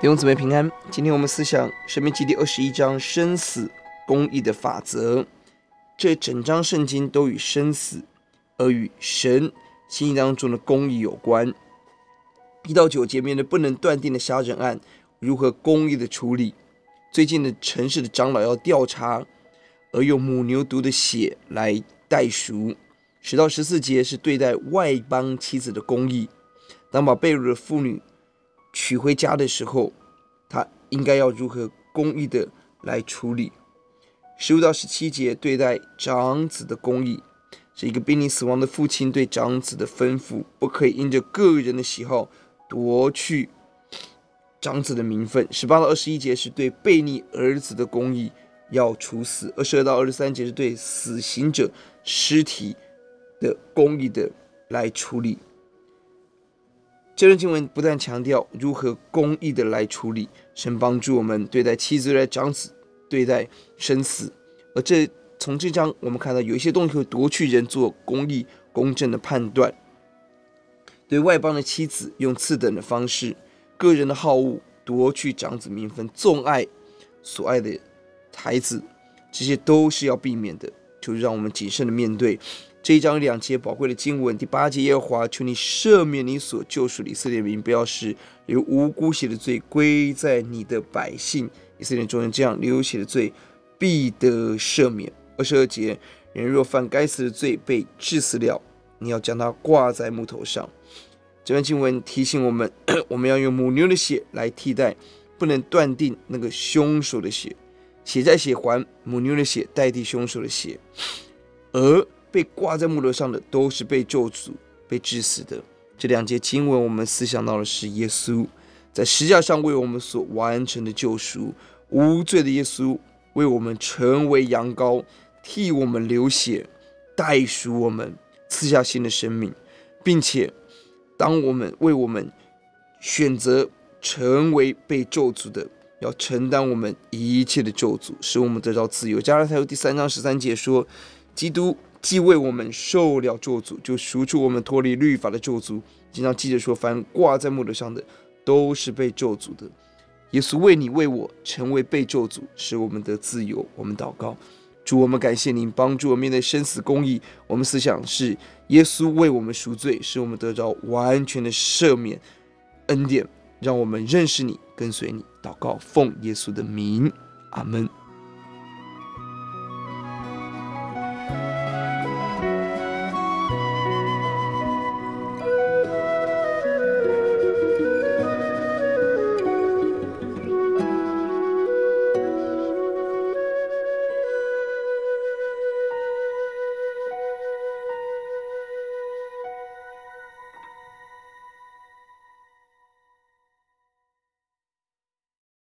弟兄姊妹平安，今天我们思想《生命记》第二十一章生死公义的法则。这整章圣经都与生死，而与神心意当中的公义有关。一到九节面对不能断定的杀人案，如何公义的处理？最近的城市的长老要调查，而用母牛犊的血来代赎。十到十四节是对待外邦妻子的公义，当把被掳的妇女娶回家的时候，他应该要如何公义的来处理？十五到十七节对待长子的公义，是一个濒临死亡的父亲对长子的吩咐，不可以因着个人的喜好夺去长子的名分。十八到二十一节是对悖逆儿子的公义，要处死。二十二到二十三节是对死刑者尸体的公义的来处理。这段经文不但强调如何公义的来处理，神帮助我们对待妻子、对待长子、对待生死。而这从这章我们看到，有一些东西会夺去人做公义、公正的判断。对外邦的妻子用次等的方式，个人的好恶夺去长子名分，纵爱所爱的孩子，这些都是要避免的。就让我们谨慎的面对。这一章两节宝贵的经文，第八节，耶和华求你赦免你所救赎的以色列民，不要使流无辜血的罪归在你的百姓以色列中间，这样流血的罪必得赦免。二十二节，人若犯该死的罪被治死了，你要将他挂在木头上。这段经文提醒我们，我们要用母牛的血来替代，不能断定那个凶手的血，血债血还，母牛的血代替凶手的血，而。被挂在木头上的都是被咒诅、被致死的。这两节经文，我们思想到的是耶稣在十字架上为我们所完成的救赎，无罪的耶稣为我们成为羊羔，替我们流血，代赎我们，赐下新的生命，并且当我们为我们选择成为被咒诅的，要承担我们一切的咒诅，使我们得到自由。加拉太书第三章十三节说，基督。既为我们受了咒诅，就赎出我们脱离律法的咒诅。经常记着说，凡挂在木头上的，都是被咒诅的。耶稣为你为我成为被咒诅，使我们得自由。我们祷告，主，我们感谢您帮助我们面对生死公义。我们思想是耶稣为我们赎罪，使我们得着完全的赦免恩典，让我们认识你，跟随你。祷告，奉耶稣的名，阿门。